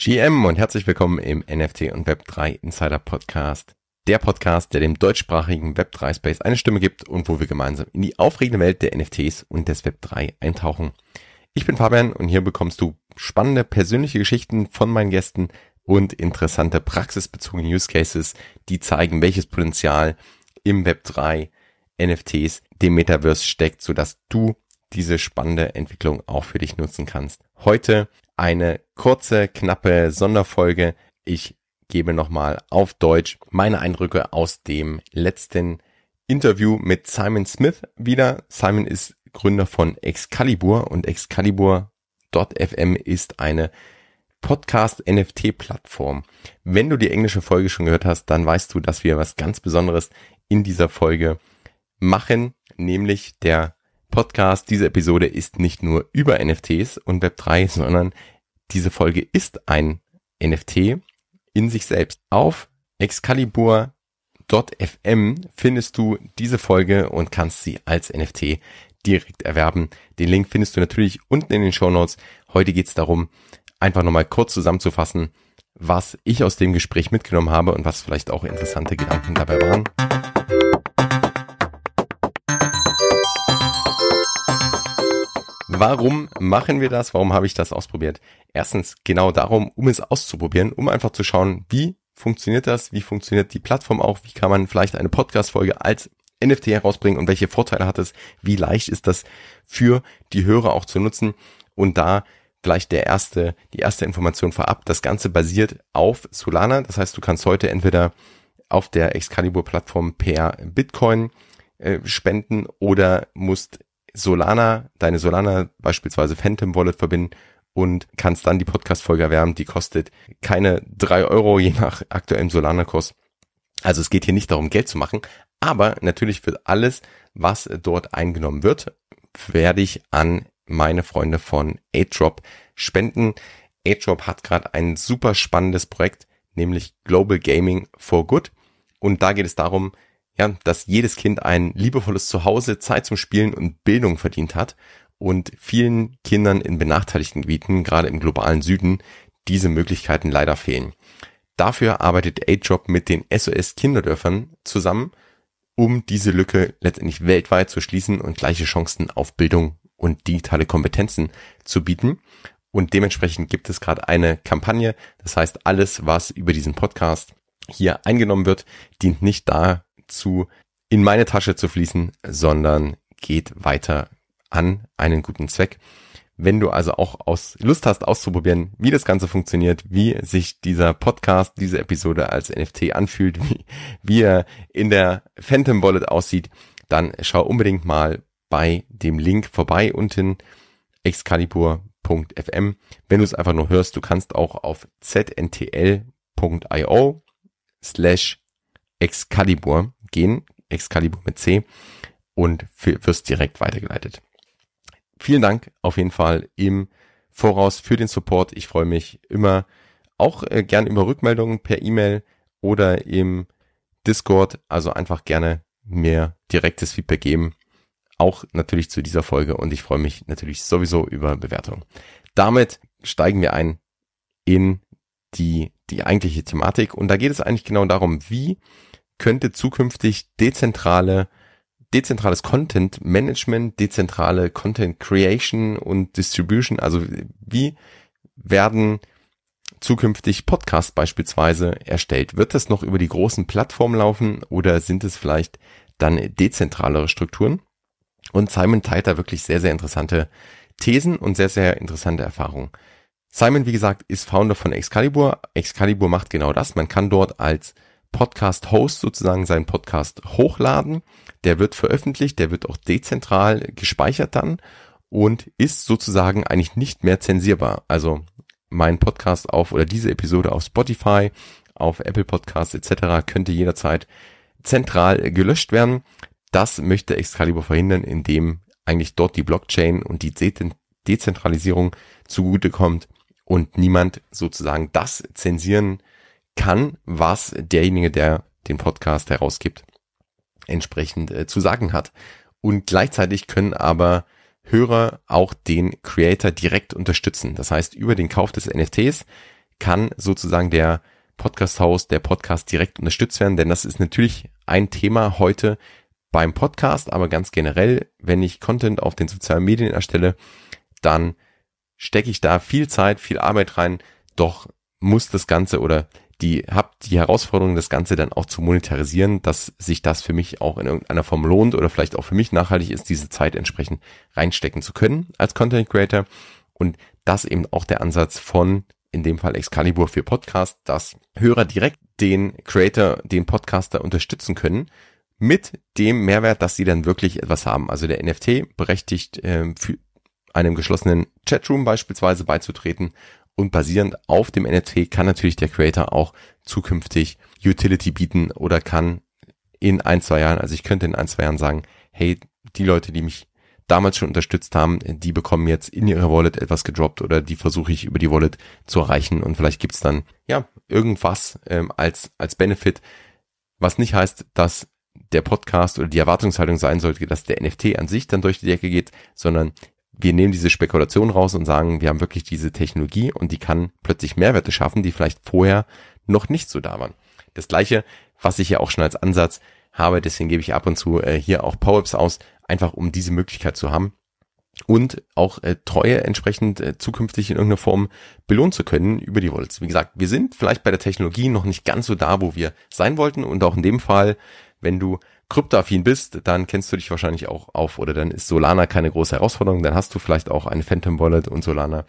GM und herzlich willkommen im NFT und Web3 Insider Podcast. Der Podcast, der dem deutschsprachigen Web3 Space eine Stimme gibt und wo wir gemeinsam in die aufregende Welt der NFTs und des Web3 eintauchen. Ich bin Fabian und hier bekommst du spannende persönliche Geschichten von meinen Gästen und interessante praxisbezogene Use Cases, die zeigen, welches Potenzial im Web3 NFTs dem Metaverse steckt, sodass du diese spannende Entwicklung auch für dich nutzen kannst. Heute eine kurze, knappe Sonderfolge. Ich gebe nochmal auf Deutsch meine Eindrücke aus dem letzten Interview mit Simon Smith wieder. Simon ist Gründer von Excalibur und Excalibur.fm ist eine Podcast-NFT-Plattform. Wenn du die englische Folge schon gehört hast, dann weißt du, dass wir was ganz Besonderes in dieser Folge machen, nämlich der Podcast, diese Episode ist nicht nur über NFTs und Web3, sondern diese Folge ist ein NFT in sich selbst. Auf Excalibur.fm findest du diese Folge und kannst sie als NFT direkt erwerben. Den Link findest du natürlich unten in den Show Notes. Heute geht es darum, einfach nochmal kurz zusammenzufassen, was ich aus dem Gespräch mitgenommen habe und was vielleicht auch interessante Gedanken dabei waren. Warum machen wir das? Warum habe ich das ausprobiert? Erstens genau darum, um es auszuprobieren, um einfach zu schauen, wie funktioniert das, wie funktioniert die Plattform auch, wie kann man vielleicht eine Podcast-Folge als NFT herausbringen und welche Vorteile hat es, wie leicht ist das für die Hörer auch zu nutzen und da vielleicht der erste, die erste Information vorab. Das Ganze basiert auf Solana. Das heißt, du kannst heute entweder auf der Excalibur-Plattform per Bitcoin äh, spenden oder musst Solana, deine Solana beispielsweise Phantom Wallet verbinden und kannst dann die Podcast-Folge erwärmen. Die kostet keine drei Euro, je nach aktuellem Solana-Kurs. Also es geht hier nicht darum, Geld zu machen, aber natürlich wird alles, was dort eingenommen wird, werde ich an meine Freunde von AidDrop spenden. AidDrop hat gerade ein super spannendes Projekt, nämlich Global Gaming for Good. Und da geht es darum, ja, dass jedes Kind ein liebevolles Zuhause, Zeit zum Spielen und Bildung verdient hat und vielen Kindern in benachteiligten Gebieten, gerade im globalen Süden, diese Möglichkeiten leider fehlen. Dafür arbeitet AidDrop mit den SOS Kinderdörfern zusammen, um diese Lücke letztendlich weltweit zu schließen und gleiche Chancen auf Bildung und digitale Kompetenzen zu bieten. Und dementsprechend gibt es gerade eine Kampagne. Das heißt, alles, was über diesen Podcast hier eingenommen wird, dient nicht da zu in meine Tasche zu fließen, sondern geht weiter an einen guten Zweck. Wenn du also auch aus Lust hast auszuprobieren, wie das Ganze funktioniert, wie sich dieser Podcast, diese Episode als NFT anfühlt, wie, wie er in der Phantom Wallet aussieht, dann schau unbedingt mal bei dem Link vorbei unten excalibur.fm. Wenn du es einfach nur hörst, du kannst auch auf zntl.io slash Excalibur gehen, Excalibur mit C und wirst direkt weitergeleitet. Vielen Dank auf jeden Fall im Voraus für den Support. Ich freue mich immer auch äh, gern über Rückmeldungen per E-Mail oder im Discord. Also einfach gerne mir direktes Feedback geben. Auch natürlich zu dieser Folge und ich freue mich natürlich sowieso über Bewertungen. Damit steigen wir ein in die, die eigentliche Thematik und da geht es eigentlich genau darum, wie könnte zukünftig dezentrale dezentrales Content Management, dezentrale Content Creation und Distribution, also wie werden zukünftig Podcasts beispielsweise erstellt? Wird das noch über die großen Plattformen laufen oder sind es vielleicht dann dezentralere Strukturen? Und Simon teilt da wirklich sehr, sehr interessante Thesen und sehr, sehr interessante Erfahrungen. Simon, wie gesagt, ist Founder von Excalibur. Excalibur macht genau das. Man kann dort als Podcast-Host sozusagen seinen Podcast hochladen. Der wird veröffentlicht, der wird auch dezentral gespeichert dann und ist sozusagen eigentlich nicht mehr zensierbar. Also mein Podcast auf oder diese Episode auf Spotify, auf Apple Podcasts etc. könnte jederzeit zentral gelöscht werden. Das möchte Excalibur verhindern, indem eigentlich dort die Blockchain und die Dezentralisierung zugutekommt und niemand sozusagen das zensieren kann, was derjenige, der den Podcast herausgibt, entsprechend äh, zu sagen hat. Und gleichzeitig können aber Hörer auch den Creator direkt unterstützen. Das heißt, über den Kauf des NFTs kann sozusagen der Podcast-Host, der Podcast direkt unterstützt werden, denn das ist natürlich ein Thema heute beim Podcast, aber ganz generell, wenn ich Content auf den sozialen Medien erstelle, dann stecke ich da viel Zeit, viel Arbeit rein, doch muss das Ganze oder die habt die Herausforderung, das Ganze dann auch zu monetarisieren, dass sich das für mich auch in irgendeiner Form lohnt oder vielleicht auch für mich nachhaltig ist, diese Zeit entsprechend reinstecken zu können als Content Creator. Und das eben auch der Ansatz von, in dem Fall Excalibur für Podcast, dass Hörer direkt den Creator, den Podcaster unterstützen können mit dem Mehrwert, dass sie dann wirklich etwas haben. Also der NFT berechtigt äh, für einem geschlossenen Chatroom beispielsweise beizutreten und basierend auf dem NFT kann natürlich der Creator auch zukünftig Utility bieten oder kann in ein, zwei Jahren, also ich könnte in ein, zwei Jahren sagen, hey, die Leute, die mich damals schon unterstützt haben, die bekommen jetzt in ihre Wallet etwas gedroppt oder die versuche ich über die Wallet zu erreichen. Und vielleicht gibt's dann ja irgendwas ähm, als als Benefit, was nicht heißt, dass der Podcast oder die Erwartungshaltung sein sollte, dass der NFT an sich dann durch die Decke geht, sondern wir nehmen diese Spekulation raus und sagen, wir haben wirklich diese Technologie und die kann plötzlich Mehrwerte schaffen, die vielleicht vorher noch nicht so da waren. Das gleiche, was ich ja auch schon als Ansatz habe, deswegen gebe ich ab und zu äh, hier auch Power-Ups aus, einfach um diese Möglichkeit zu haben und auch äh, Treue entsprechend äh, zukünftig in irgendeiner Form belohnen zu können über die Wallets. Wie gesagt, wir sind vielleicht bei der Technologie noch nicht ganz so da, wo wir sein wollten und auch in dem Fall, wenn du kryptoaffin bist, dann kennst du dich wahrscheinlich auch auf oder dann ist Solana keine große Herausforderung, dann hast du vielleicht auch eine Phantom Wallet und Solana.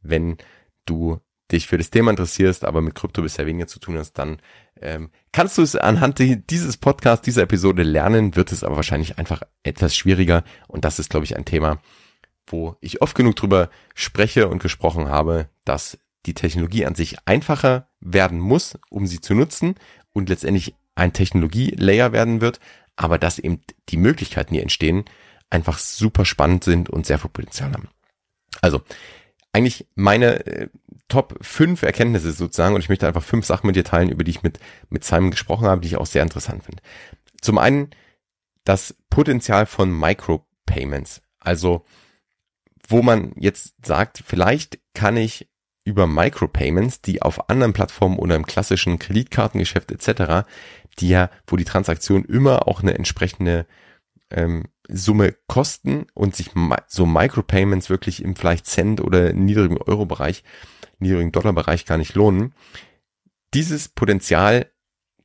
Wenn du dich für das Thema interessierst, aber mit Krypto bisher weniger zu tun hast, dann ähm, kannst du es anhand dieses Podcasts, dieser Episode lernen, wird es aber wahrscheinlich einfach etwas schwieriger und das ist, glaube ich, ein Thema, wo ich oft genug drüber spreche und gesprochen habe, dass die Technologie an sich einfacher werden muss, um sie zu nutzen und letztendlich ein Technologielayer werden wird, aber dass eben die Möglichkeiten, die entstehen, einfach super spannend sind und sehr viel Potenzial haben. Also, eigentlich meine äh, Top 5 Erkenntnisse sozusagen und ich möchte einfach fünf Sachen mit dir teilen, über die ich mit, mit Simon gesprochen habe, die ich auch sehr interessant finde. Zum einen das Potenzial von Micropayments. Also, wo man jetzt sagt, vielleicht kann ich über Micropayments, die auf anderen Plattformen oder im klassischen Kreditkartengeschäft etc die ja, wo die Transaktion immer auch eine entsprechende ähm, Summe kosten und sich so Micropayments wirklich im vielleicht Cent oder niedrigen Euro-Bereich, niedrigen Dollar-Bereich gar nicht lohnen. Dieses Potenzial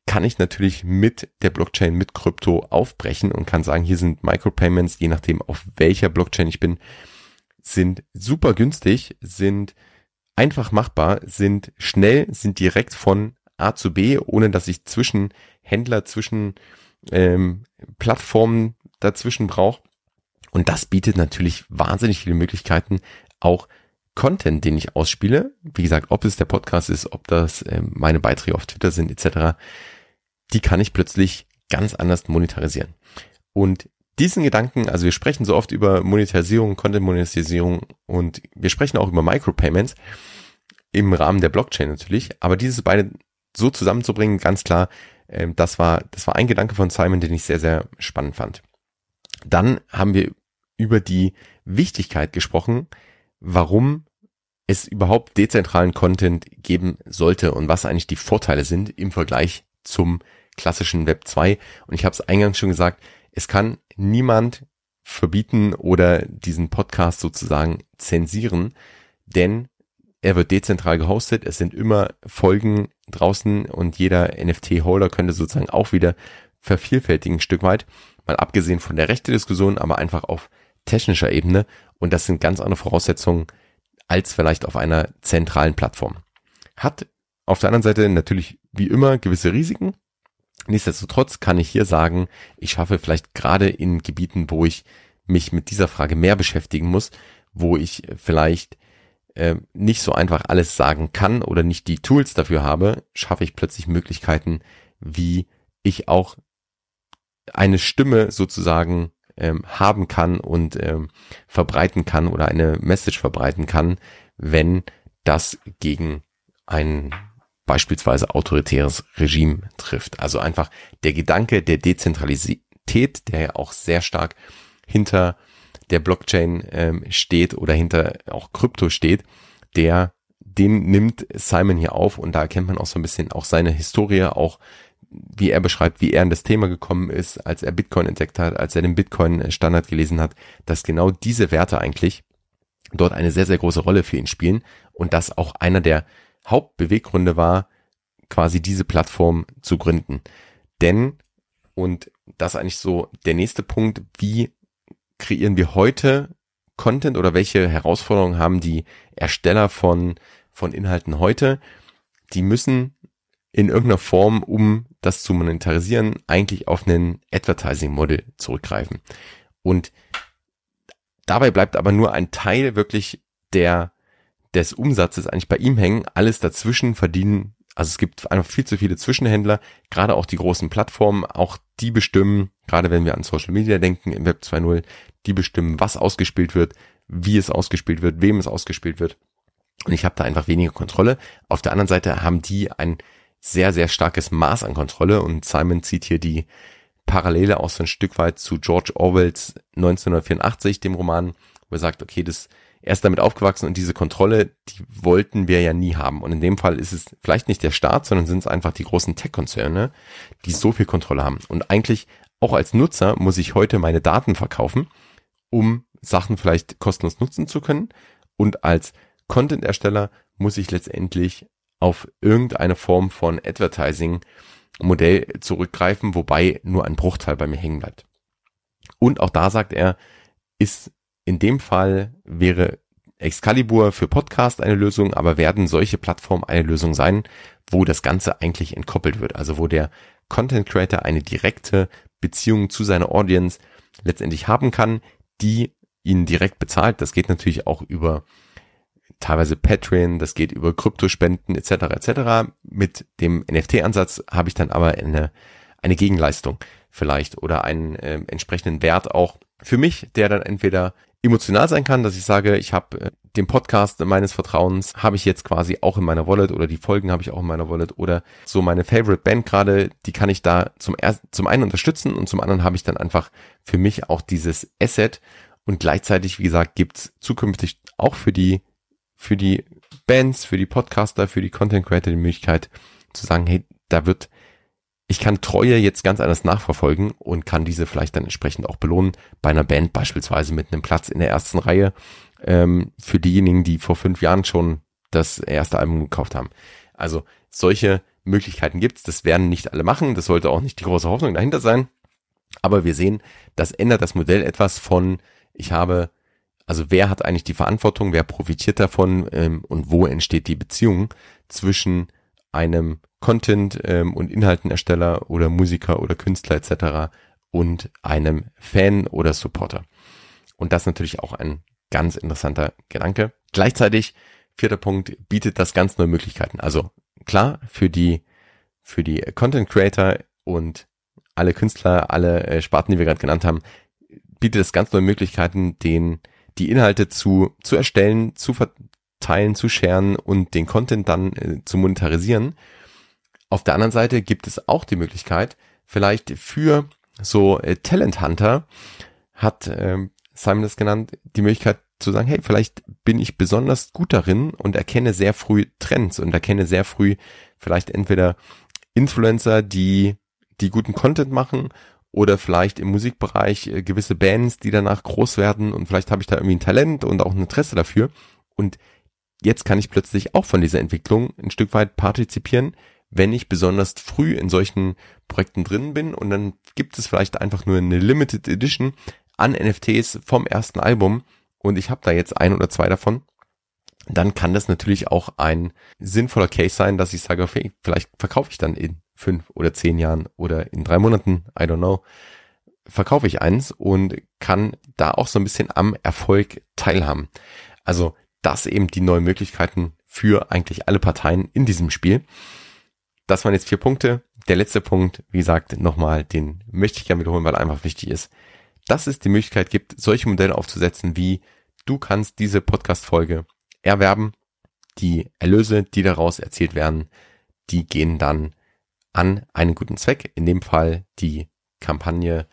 kann ich natürlich mit der Blockchain, mit Krypto aufbrechen und kann sagen, hier sind Micropayments, je nachdem auf welcher Blockchain ich bin, sind super günstig, sind einfach machbar, sind schnell, sind direkt von A zu B, ohne dass ich zwischen Händler, zwischen ähm, Plattformen dazwischen brauche. Und das bietet natürlich wahnsinnig viele Möglichkeiten, auch Content, den ich ausspiele, wie gesagt, ob es der Podcast ist, ob das ähm, meine Beiträge auf Twitter sind, etc., die kann ich plötzlich ganz anders monetarisieren. Und diesen Gedanken, also wir sprechen so oft über Monetarisierung, Content-Monetarisierung und wir sprechen auch über Micropayments im Rahmen der Blockchain natürlich, aber diese beiden so zusammenzubringen, ganz klar, ähm, das war, das war ein Gedanke von Simon, den ich sehr, sehr spannend fand. Dann haben wir über die Wichtigkeit gesprochen, warum es überhaupt dezentralen Content geben sollte und was eigentlich die Vorteile sind im Vergleich zum klassischen Web 2. Und ich habe es eingangs schon gesagt, es kann niemand verbieten oder diesen Podcast sozusagen zensieren, denn er wird dezentral gehostet. Es sind immer Folgen draußen und jeder NFT-Holder könnte sozusagen auch wieder vervielfältigen ein Stück weit. Mal abgesehen von der rechte Diskussion, aber einfach auf technischer Ebene. Und das sind ganz andere Voraussetzungen als vielleicht auf einer zentralen Plattform. Hat auf der anderen Seite natürlich wie immer gewisse Risiken. Nichtsdestotrotz kann ich hier sagen, ich schaffe vielleicht gerade in Gebieten, wo ich mich mit dieser Frage mehr beschäftigen muss, wo ich vielleicht äh, nicht so einfach alles sagen kann oder nicht die Tools dafür habe, schaffe ich plötzlich Möglichkeiten, wie ich auch eine Stimme sozusagen ähm, haben kann und ähm, verbreiten kann oder eine Message verbreiten kann, wenn das gegen ein beispielsweise autoritäres Regime trifft. Also einfach der Gedanke der Dezentralität, der ja auch sehr stark hinter der Blockchain ähm, steht oder hinter auch Krypto steht, der den nimmt Simon hier auf und da erkennt man auch so ein bisschen auch seine Historie, auch wie er beschreibt, wie er in das Thema gekommen ist, als er Bitcoin entdeckt hat, als er den Bitcoin-Standard gelesen hat, dass genau diese Werte eigentlich dort eine sehr, sehr große Rolle für ihn spielen und das auch einer der Hauptbeweggründe war, quasi diese Plattform zu gründen. Denn, und das eigentlich so der nächste Punkt, wie kreieren wir heute Content oder welche Herausforderungen haben die Ersteller von, von Inhalten heute? Die müssen in irgendeiner Form, um das zu monetarisieren, eigentlich auf einen Advertising-Model zurückgreifen. Und dabei bleibt aber nur ein Teil wirklich der, des Umsatzes eigentlich bei ihm hängen. Alles dazwischen verdienen, also es gibt einfach viel zu viele Zwischenhändler, gerade auch die großen Plattformen, auch die bestimmen, gerade wenn wir an Social Media denken im Web 2.0, die bestimmen, was ausgespielt wird, wie es ausgespielt wird, wem es ausgespielt wird. Und ich habe da einfach weniger Kontrolle. Auf der anderen Seite haben die ein sehr, sehr starkes Maß an Kontrolle und Simon zieht hier die Parallele auch so ein Stück weit zu George Orwells 1984, dem Roman, wo er sagt, okay, das, er ist damit aufgewachsen und diese Kontrolle, die wollten wir ja nie haben. Und in dem Fall ist es vielleicht nicht der Staat, sondern sind es einfach die großen Tech-Konzerne, die so viel Kontrolle haben. Und eigentlich auch als Nutzer muss ich heute meine Daten verkaufen, um Sachen vielleicht kostenlos nutzen zu können. Und als Content-Ersteller muss ich letztendlich auf irgendeine Form von Advertising Modell zurückgreifen, wobei nur ein Bruchteil bei mir hängen bleibt. Und auch da sagt er, ist in dem Fall wäre Excalibur für Podcast eine Lösung, aber werden solche Plattformen eine Lösung sein, wo das Ganze eigentlich entkoppelt wird, also wo der Content Creator eine direkte Beziehung zu seiner Audience letztendlich haben kann, die ihn direkt bezahlt. Das geht natürlich auch über teilweise Patreon, das geht über Kryptospenden etc. etc. Mit dem NFT-Ansatz habe ich dann aber eine, eine Gegenleistung vielleicht oder einen äh, entsprechenden Wert auch für mich, der dann entweder emotional sein kann, dass ich sage, ich habe äh, den Podcast meines Vertrauens habe ich jetzt quasi auch in meiner Wallet oder die Folgen habe ich auch in meiner Wallet oder so meine Favorite Band gerade, die kann ich da zum ersten, zum einen unterstützen und zum anderen habe ich dann einfach für mich auch dieses Asset. Und gleichzeitig, wie gesagt, gibt's zukünftig auch für die für die Bands, für die Podcaster, für die Content Creator die Möglichkeit zu sagen, hey, da wird, ich kann Treue jetzt ganz anders nachverfolgen und kann diese vielleicht dann entsprechend auch belohnen. Bei einer Band beispielsweise mit einem Platz in der ersten Reihe ähm, für diejenigen, die vor fünf Jahren schon das erste Album gekauft haben. Also solche Möglichkeiten gibt's. Das werden nicht alle machen. Das sollte auch nicht die große Hoffnung dahinter sein. Aber wir sehen, das ändert das Modell etwas von, ich habe also wer hat eigentlich die Verantwortung, wer profitiert davon ähm, und wo entsteht die Beziehung zwischen einem Content- ähm, und Inhaltenersteller oder Musiker oder Künstler etc. und einem Fan oder Supporter. Und das natürlich auch ein ganz interessanter Gedanke. Gleichzeitig, vierter Punkt, bietet das ganz neue Möglichkeiten. Also klar, für die, für die Content Creator und alle Künstler, alle äh, Sparten, die wir gerade genannt haben, bietet es ganz neue Möglichkeiten, den die Inhalte zu, zu erstellen, zu verteilen, zu scheren und den Content dann äh, zu monetarisieren. Auf der anderen Seite gibt es auch die Möglichkeit, vielleicht für so äh, Talent Hunter hat äh, Simon das genannt, die Möglichkeit zu sagen, hey, vielleicht bin ich besonders gut darin und erkenne sehr früh Trends und erkenne sehr früh vielleicht entweder Influencer, die die guten Content machen oder vielleicht im Musikbereich äh, gewisse Bands, die danach groß werden und vielleicht habe ich da irgendwie ein Talent und auch ein Interesse dafür und jetzt kann ich plötzlich auch von dieser Entwicklung ein Stück weit partizipieren, wenn ich besonders früh in solchen Projekten drin bin. Und dann gibt es vielleicht einfach nur eine Limited Edition an NFTs vom ersten Album. Und ich habe da jetzt ein oder zwei davon, dann kann das natürlich auch ein sinnvoller Case sein, dass ich sage, okay, vielleicht verkaufe ich dann in fünf oder zehn Jahren oder in drei Monaten, I don't know, verkaufe ich eins und kann da auch so ein bisschen am Erfolg teilhaben. Also das eben die neuen Möglichkeiten für eigentlich alle Parteien in diesem Spiel. Das waren jetzt vier Punkte. Der letzte Punkt, wie gesagt, nochmal, den möchte ich gerne wiederholen, weil einfach wichtig ist, dass es die Möglichkeit gibt, solche Modelle aufzusetzen, wie du kannst diese Podcast-Folge erwerben. Die Erlöse, die daraus erzielt werden, die gehen dann an einen guten Zweck, in dem Fall die Kampagne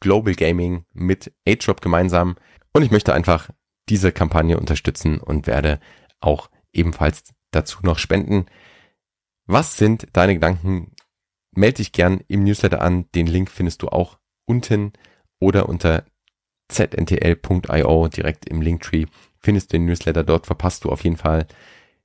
Global Gaming mit AgeDrop gemeinsam. Und ich möchte einfach diese Kampagne unterstützen und werde auch ebenfalls dazu noch spenden. Was sind deine Gedanken? Meld dich gern im Newsletter an. Den Link findest du auch unten oder unter zntl.io direkt im Linktree findest du den Newsletter. Dort verpasst du auf jeden Fall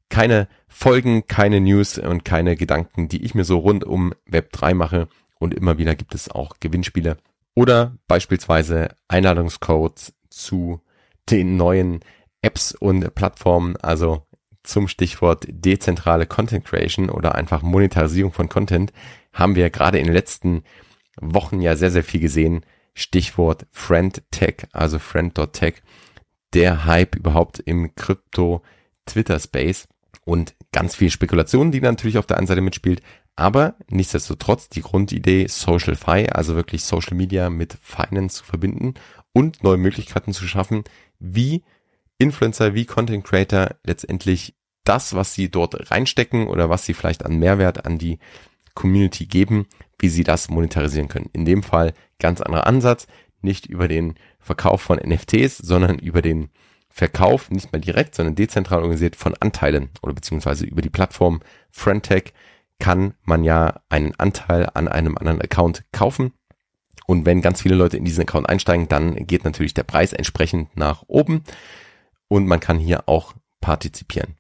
keine Folgen, keine News und keine Gedanken, die ich mir so rund um Web 3 mache. Und immer wieder gibt es auch Gewinnspiele oder beispielsweise Einladungscodes zu den neuen Apps und Plattformen, also zum Stichwort dezentrale Content Creation oder einfach Monetarisierung von Content, haben wir gerade in den letzten Wochen ja sehr, sehr viel gesehen. Stichwort FriendTech, also Friend.tech, der Hype überhaupt im Krypto Twitter Space und ganz viel Spekulation, die natürlich auf der einen Seite mitspielt, aber nichtsdestotrotz die Grundidee Social Fi, also wirklich Social Media mit Finance zu verbinden und neue Möglichkeiten zu schaffen, wie Influencer, wie Content Creator letztendlich das, was sie dort reinstecken oder was sie vielleicht an Mehrwert an die Community geben, wie sie das monetarisieren können. In dem Fall ganz anderer Ansatz, nicht über den Verkauf von NFTs, sondern über den Verkauf, nicht mal direkt, sondern dezentral organisiert von Anteilen oder beziehungsweise über die Plattform Friendtech kann man ja einen Anteil an einem anderen Account kaufen. Und wenn ganz viele Leute in diesen Account einsteigen, dann geht natürlich der Preis entsprechend nach oben und man kann hier auch partizipieren.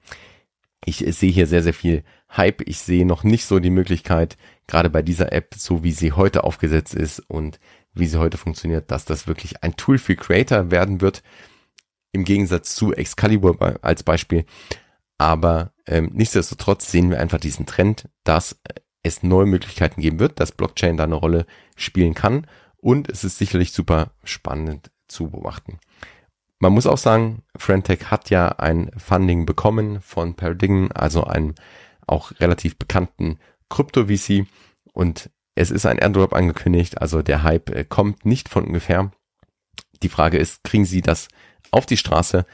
Ich sehe hier sehr, sehr viel Hype. Ich sehe noch nicht so die Möglichkeit, gerade bei dieser App, so wie sie heute aufgesetzt ist und wie sie heute funktioniert, dass das wirklich ein Tool für Creator werden wird. Im Gegensatz zu Excalibur als Beispiel. Aber ähm, nichtsdestotrotz sehen wir einfach diesen Trend, dass es neue Möglichkeiten geben wird, dass Blockchain da eine Rolle spielen kann. Und es ist sicherlich super spannend zu beobachten. Man muss auch sagen, Friendtech hat ja ein Funding bekommen von Paradigm, also einem auch relativ bekannten Krypto-VC. Und es ist ein Airdrop angekündigt, also der Hype äh, kommt nicht von ungefähr. Die Frage ist, kriegen sie das auf die Straße?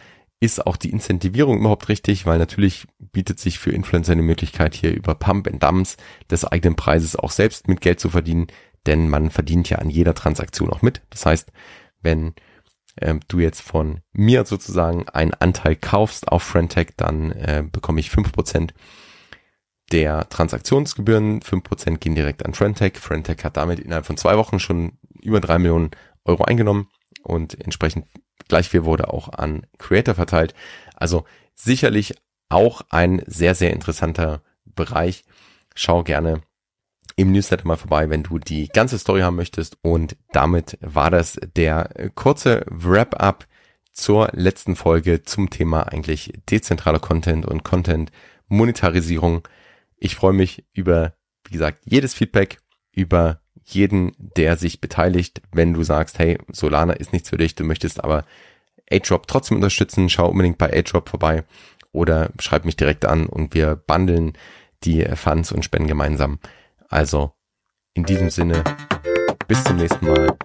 Ist auch die Incentivierung überhaupt richtig, weil natürlich bietet sich für Influencer eine Möglichkeit, hier über Pump and Dumps des eigenen Preises auch selbst mit Geld zu verdienen, denn man verdient ja an jeder Transaktion auch mit. Das heißt, wenn ähm, du jetzt von mir sozusagen einen Anteil kaufst auf Friendtech, dann äh, bekomme ich fünf Prozent der Transaktionsgebühren, fünf Prozent gehen direkt an Friendtech. Friendtech hat damit innerhalb von zwei Wochen schon über drei Millionen Euro eingenommen und entsprechend Gleich viel wurde auch an Creator verteilt. Also sicherlich auch ein sehr, sehr interessanter Bereich. Schau gerne im Newsletter mal vorbei, wenn du die ganze Story haben möchtest. Und damit war das der kurze Wrap-up zur letzten Folge zum Thema eigentlich dezentraler Content und Content Monetarisierung. Ich freue mich über, wie gesagt, jedes Feedback, über jeden, der sich beteiligt. Wenn du sagst, hey, Solana ist nichts für dich, du möchtest aber A-Drop trotzdem unterstützen, schau unbedingt bei A-Drop vorbei oder schreib mich direkt an und wir bundeln die Funds und spenden gemeinsam. Also in diesem Sinne, bis zum nächsten Mal.